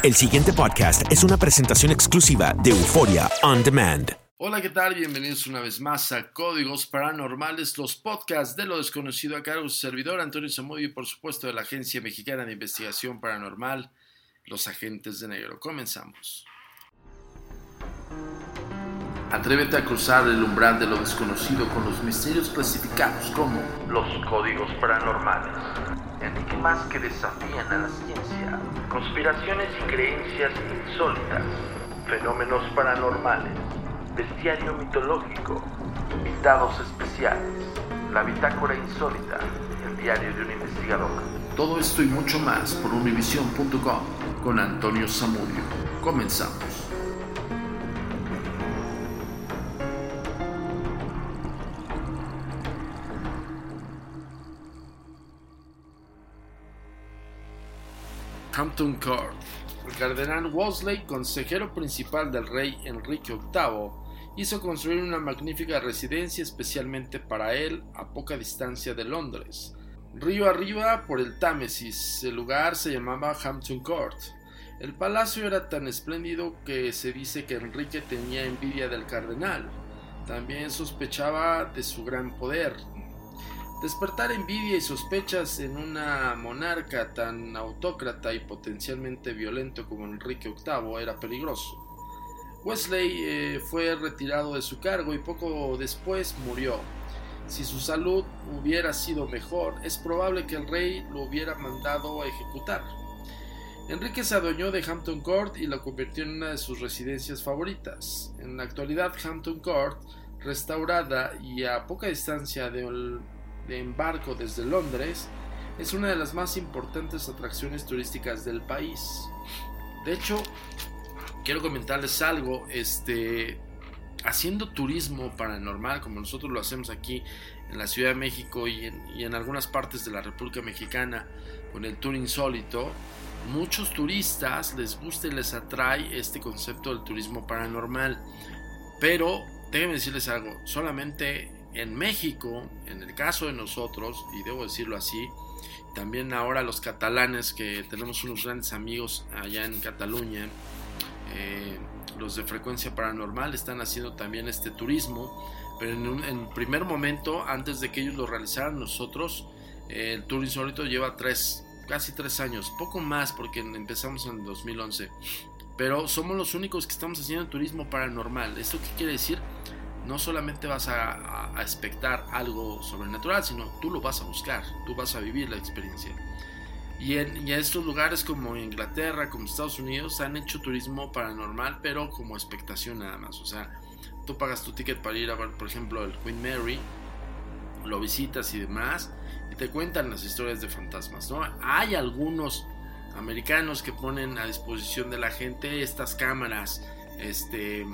El siguiente podcast es una presentación exclusiva de Euforia On Demand. Hola, ¿qué tal? Bienvenidos una vez más a Códigos Paranormales, los podcasts de lo desconocido a cargo de su servidor Antonio Zamudio y por supuesto de la Agencia Mexicana de Investigación Paranormal, Los Agentes de Negro. Comenzamos. Atrévete a cruzar el umbral de lo desconocido con los misterios clasificados como los códigos paranormales, enigmas que desafían a la ciencia, conspiraciones y creencias insólitas, fenómenos paranormales, bestiario mitológico, invitados especiales, la bitácora insólita, el diario de un investigador. Todo esto y mucho más por univision.com con Antonio Zamudio. Comenzamos. Hampton Court. El cardenal Wolsey, consejero principal del rey Enrique VIII, hizo construir una magnífica residencia especialmente para él a poca distancia de Londres. Río arriba por el Támesis, el lugar se llamaba Hampton Court. El palacio era tan espléndido que se dice que Enrique tenía envidia del cardenal. También sospechaba de su gran poder, Despertar envidia y sospechas en una monarca tan autócrata y potencialmente violento como Enrique VIII era peligroso. Wesley eh, fue retirado de su cargo y poco después murió. Si su salud hubiera sido mejor, es probable que el rey lo hubiera mandado a ejecutar. Enrique se adueñó de Hampton Court y lo convirtió en una de sus residencias favoritas. En la actualidad, Hampton Court, restaurada y a poca distancia del de embarco desde Londres es una de las más importantes atracciones turísticas del país. De hecho, quiero comentarles algo, este, haciendo turismo paranormal como nosotros lo hacemos aquí en la Ciudad de México y en, y en algunas partes de la República Mexicana con el tour insólito, muchos turistas les gusta y les atrae este concepto del turismo paranormal. Pero déjenme decirles algo, solamente en México, en el caso de nosotros, y debo decirlo así, también ahora los catalanes, que tenemos unos grandes amigos allá en Cataluña, eh, los de frecuencia paranormal, están haciendo también este turismo, pero en un primer momento, antes de que ellos lo realizaran nosotros, eh, el tour insólito lleva tres, casi tres años, poco más porque empezamos en 2011, pero somos los únicos que estamos haciendo turismo paranormal. ¿Esto qué quiere decir? No solamente vas a, a, expectar algo sobrenatural, sino tú lo vas a buscar, tú vas a vivir la experiencia. Y en, estos lugares como Inglaterra, como Estados Unidos, han hecho turismo paranormal, pero como expectación nada más. O sea, tú pagas tu ticket para ir a ver, por ejemplo, el Queen Mary, lo visitas y demás, y te cuentan las historias de fantasmas, ¿no? Hay algunos americanos que ponen a disposición de la gente estas cámaras, este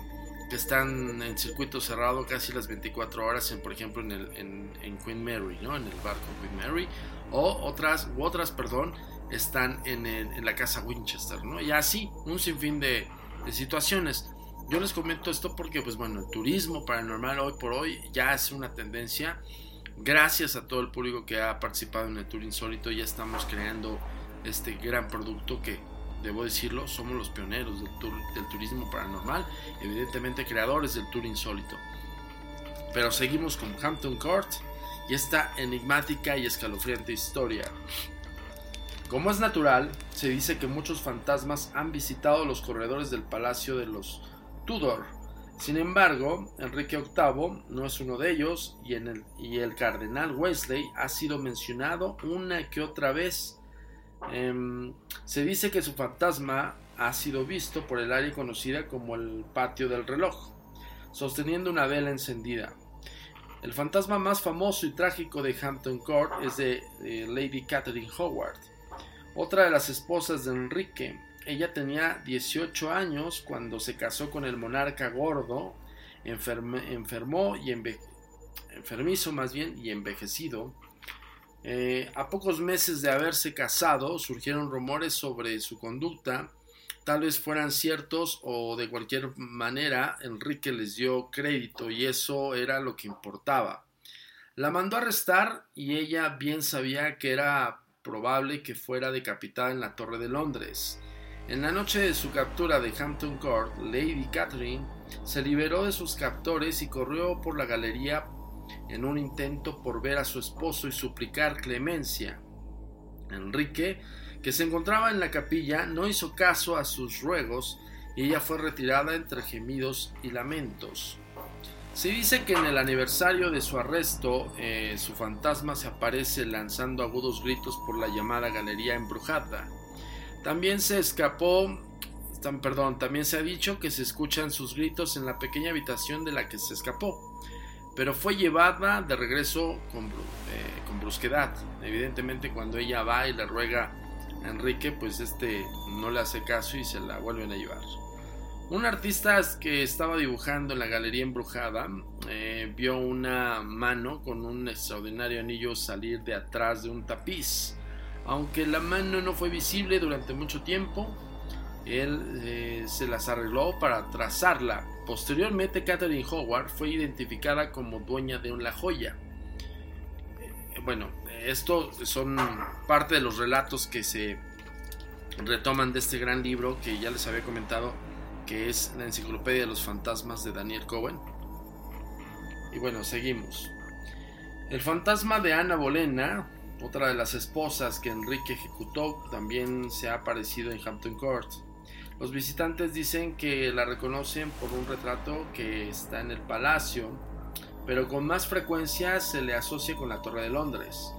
que están en circuito cerrado casi las 24 horas, en, por ejemplo, en, el, en, Queen Mary, ¿no? En el barco Queen Mary, o otras, u otras, perdón, están en, en, la casa Winchester, ¿no? Y así, un sinfín de, de situaciones. Yo les comento esto porque, pues bueno, el turismo paranormal hoy por hoy ya es una tendencia. Gracias a todo el público que ha participado en el Tour Insólito, ya estamos creando este gran producto que debo decirlo, somos los pioneros del, turismo paranormal, evidentemente creadores del tour insólito. Pero seguimos con Hampton Court y esta enigmática y escalofriante historia. Como es natural, se dice que muchos fantasmas han visitado los corredores del palacio de los Tudor. Sin embargo, Enrique VIII no es uno de ellos y el cardenal Wesley ha sido mencionado una que otra vez Em, se dice que su fantasma ha sido visto por el área conocida como el patio del reloj, sosteniendo una vela encendida. El fantasma más famoso y trágico de Hampton Court es de, Lady Catherine Howard, otra de las esposas de Enrique. Ella tenía 18 años cuando se casó con el monarca gordo, enfermó y enfermizo más bien y envejecido eh, a pocos meses de haberse casado surgieron rumores sobre su conducta, tal vez fueran ciertos o de cualquier manera Enrique les dio crédito y eso era lo que importaba. La mandó a arrestar y ella bien sabía que era probable que fuera decapitada en la Torre de Londres. En la noche de su captura de Hampton Court, Lady Catherine se liberó de sus captores y corrió por la galería en un intento por ver a su esposo y suplicar clemencia. Enrique, que se encontraba en la capilla, no hizo caso a sus ruegos y ella fue retirada entre gemidos y lamentos. Se dice que en el aniversario de su arresto, eh, su fantasma se aparece lanzando agudos gritos por la llamada galería embrujada. También se escapó, perdón, también se ha dicho que se escuchan sus gritos en la pequeña habitación de la que se escapó, pero fue llevada de regreso con, eh, con brusquedad. Evidentemente cuando ella va y le ruega a Enrique, pues este no le hace caso y se la vuelven a llevar. Un artista que estaba dibujando en la galería embrujada eh, vio una mano con un extraordinario anillo salir de atrás de un tapiz. Aunque la mano no fue visible durante mucho tiempo, él eh, se las arregló para trazarla. Posteriormente, Catherine Howard fue identificada como dueña de la joya. Eh, bueno, estos son parte de los relatos que se retoman de este gran libro que ya les había comentado que es la Enciclopedia de los Fantasmas de Daniel Cohen. Y bueno, seguimos. El fantasma de Ana Bolena, otra de las esposas que Enrique ejecutó, también se ha aparecido en Hampton Court. Los visitantes dicen que la reconocen por un retrato que está en el palacio, pero con más frecuencia se le asocia con la Torre de Londres.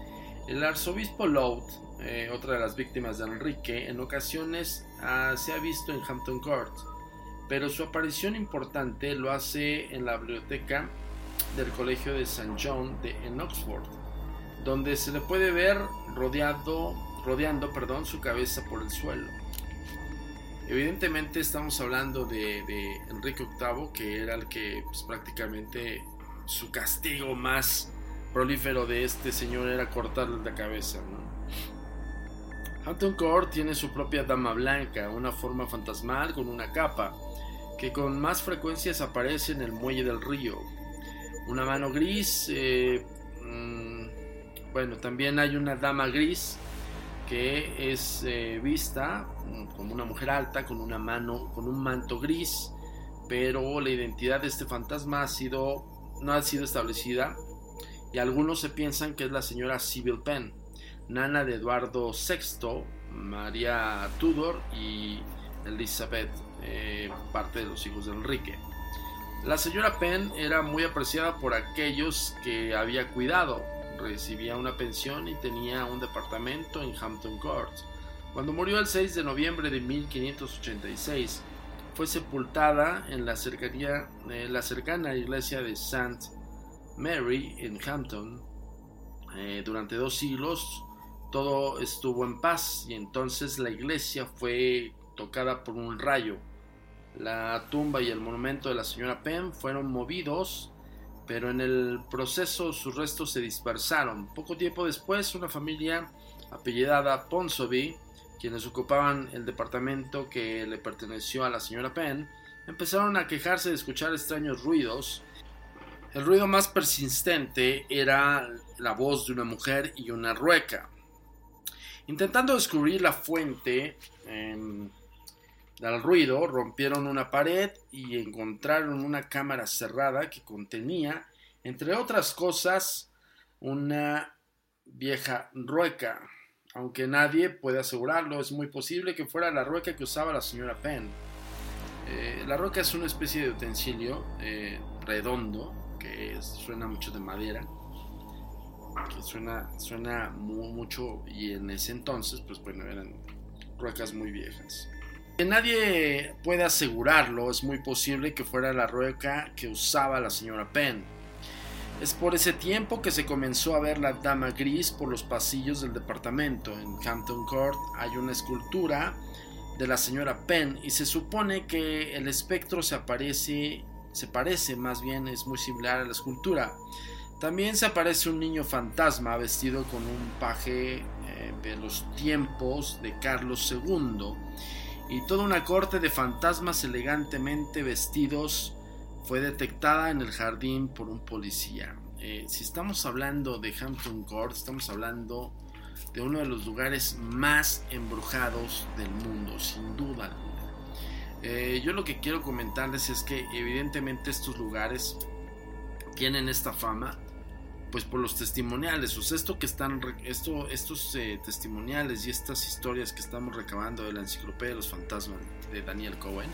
El arzobispo Loud, eh, otra de las víctimas de Enrique, en ocasiones ah, se ha visto en Hampton Court pero su aparición importante lo hace en la biblioteca del Colegio de St. John de, en Oxford, donde se le puede ver rodeando perdón, su cabeza por el suelo. Evidentemente estamos hablando de, Enrique VIII, que era el que pues, prácticamente su castigo más prolífero de este señor era cortarle la cabeza. Hampton Court tiene su propia dama blanca, una forma fantasmal con una capa que con más frecuencias aparece en el muelle del río. Una mano gris, eh, mm, bueno, también hay una dama gris que es eh, vista como una mujer alta con una mano, con un manto gris, pero la identidad de este fantasma ha sido, no ha sido establecida y algunos se piensan que es la señora Sybil Penn, nana de Eduardo VI, María Tudor y Elizabeth eh, parte de los hijos de Enrique. La señora Penn era muy apreciada por aquellos que había cuidado. Recibía una pensión y tenía un departamento en Hampton Court. Cuando murió el 6 de noviembre de 1586, fue sepultada en la, cercanía, la cercana iglesia de St. Mary en Hampton. Eh, durante dos siglos todo estuvo en paz y entonces la iglesia fue tocada por un rayo. La tumba y el monumento de la señora Penn fueron movidos, pero en el proceso sus restos se dispersaron. Poco tiempo después, una familia apellidada Ponsonby, quienes ocupaban el departamento que le perteneció a la señora Penn, empezaron a quejarse de escuchar extraños ruidos. El ruido más persistente era la voz de una mujer y una rueca. Intentando descubrir la fuente, em, del ruido, rompieron una pared y encontraron una cámara cerrada que contenía, entre otras cosas, una vieja rueca. Aunque nadie puede asegurarlo, es muy posible que fuera la rueca que usaba la señora Penn. Eh, la rueca es una especie de utensilio eh, redondo que suena mucho de madera, suena, suena mucho y en ese entonces, pues bueno, eran ruecas muy viejas. Nadie puede asegurarlo, es muy posible que fuera la rueca que usaba la señora Penn. Es por ese tiempo que se comenzó a ver la dama gris por los pasillos del departamento. En Hampton Court hay una escultura de la señora Penn y se supone que el espectro se aparece, se parece más bien, es muy similar a la escultura. También se aparece un niño fantasma vestido con un paje eh, de los tiempos de Carlos II y toda una corte de fantasmas elegantemente vestidos fue detectada en el jardín por un policía. Eh, si estamos hablando de Hampton Court, estamos hablando de uno de los lugares más embrujados del mundo, sin duda alguna. Eh, yo lo que quiero comentarles es que evidentemente estos lugares tienen esta fama pues por los testimoniales, o sea, esto que están, esto, estos eh, testimoniales y estas historias que estamos recabando de la enciclopedia de los fantasmas de Daniel Cohen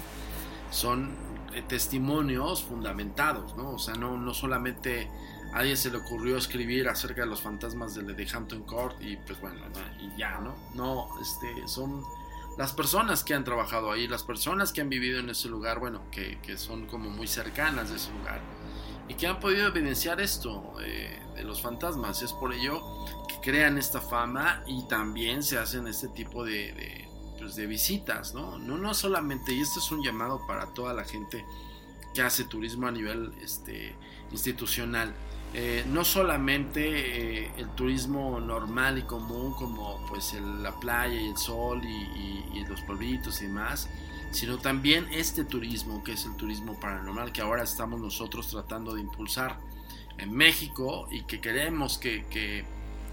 son eh, testimonios fundamentados, ¿no? O sea, no, no solamente a alguien se le ocurrió escribir acerca de los fantasmas de, Hampton Court y pues bueno, y ya, ¿no? No, este, son las personas que han trabajado ahí, las personas que han vivido en ese lugar, bueno, que, que son como muy cercanas de ese lugar y que han podido evidenciar esto eh, de los fantasmas. Es por ello que crean esta fama y también se hacen este tipo de, de, pues visitas, ¿no? ¿no? No solamente, y esto es un llamado para toda la gente que hace turismo a nivel este, institucional. Eh, no solamente eh, el turismo normal y común como pues el, la playa y el sol y los pueblitos y demás, sino también este turismo que es el turismo paranormal que ahora estamos nosotros tratando de impulsar en México y que queremos que, que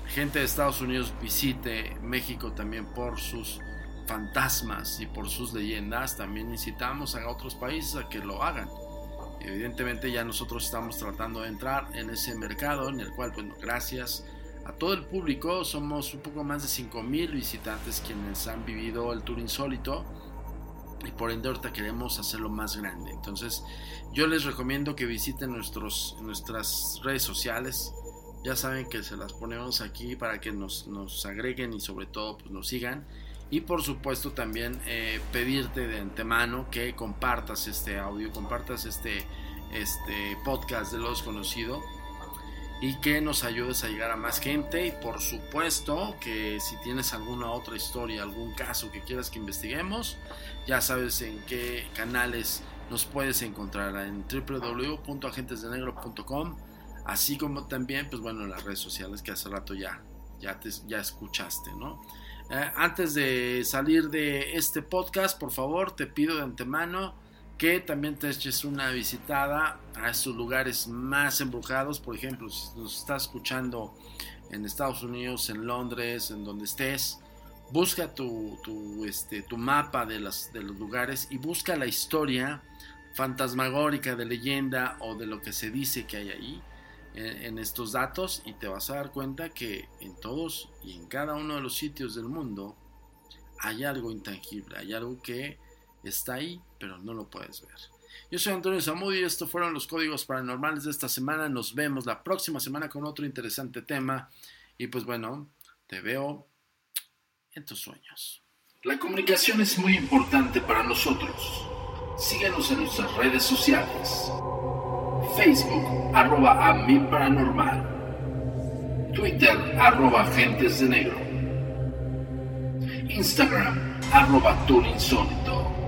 gente de Estados Unidos visite México también por sus fantasmas y por sus leyendas, también incitamos a otros países a que lo hagan. Evidentemente ya nosotros estamos tratando de entrar en ese mercado en el cual, bueno, gracias a todo el público, somos un poco más de 5.000 visitantes quienes han vivido el tour insólito y por ende ahorita queremos hacerlo más grande. Entonces yo les recomiendo que visiten nuestros, nuestras redes sociales. Ya saben que se las ponemos aquí para que nos, nos agreguen y sobre todo pues, nos sigan. Y por supuesto también eh, pedirte de antemano que compartas este audio, compartas este, este podcast de lo desconocido y que nos ayudes a llegar a más gente y por supuesto que si tienes alguna otra historia, algún caso que quieras que investiguemos, ya sabes en qué canales nos puedes encontrar en www.agentesdenegro.com así como también pues bueno en las redes sociales que hace rato ya ya, te, ya escuchaste, ¿no? Eh, antes de salir de este podcast, por favor, te pido de antemano que también te eches una visitada a estos lugares más embrujados. Por ejemplo, si nos estás escuchando en Estados Unidos, en Londres, en donde estés, busca tu, tu, este, tu mapa de, las, de los lugares y busca la historia fantasmagórica de leyenda o de lo que se dice que hay ahí en, en estos datos y te vas a dar cuenta que en todos y en cada uno de los sitios del mundo hay algo intangible, hay algo que está ahí, pero no lo puedes ver. Yo soy Antonio Zamudio y estos fueron los códigos paranormales de esta semana. Nos vemos la próxima semana con otro interesante tema. Y pues bueno, te veo en tus sueños. La comunicación es muy importante para nosotros. Síguenos en nuestras redes sociales. Facebook, arroba a mi paranormal. Twitter, arroba agentes de negro. Instagram, arroba insólito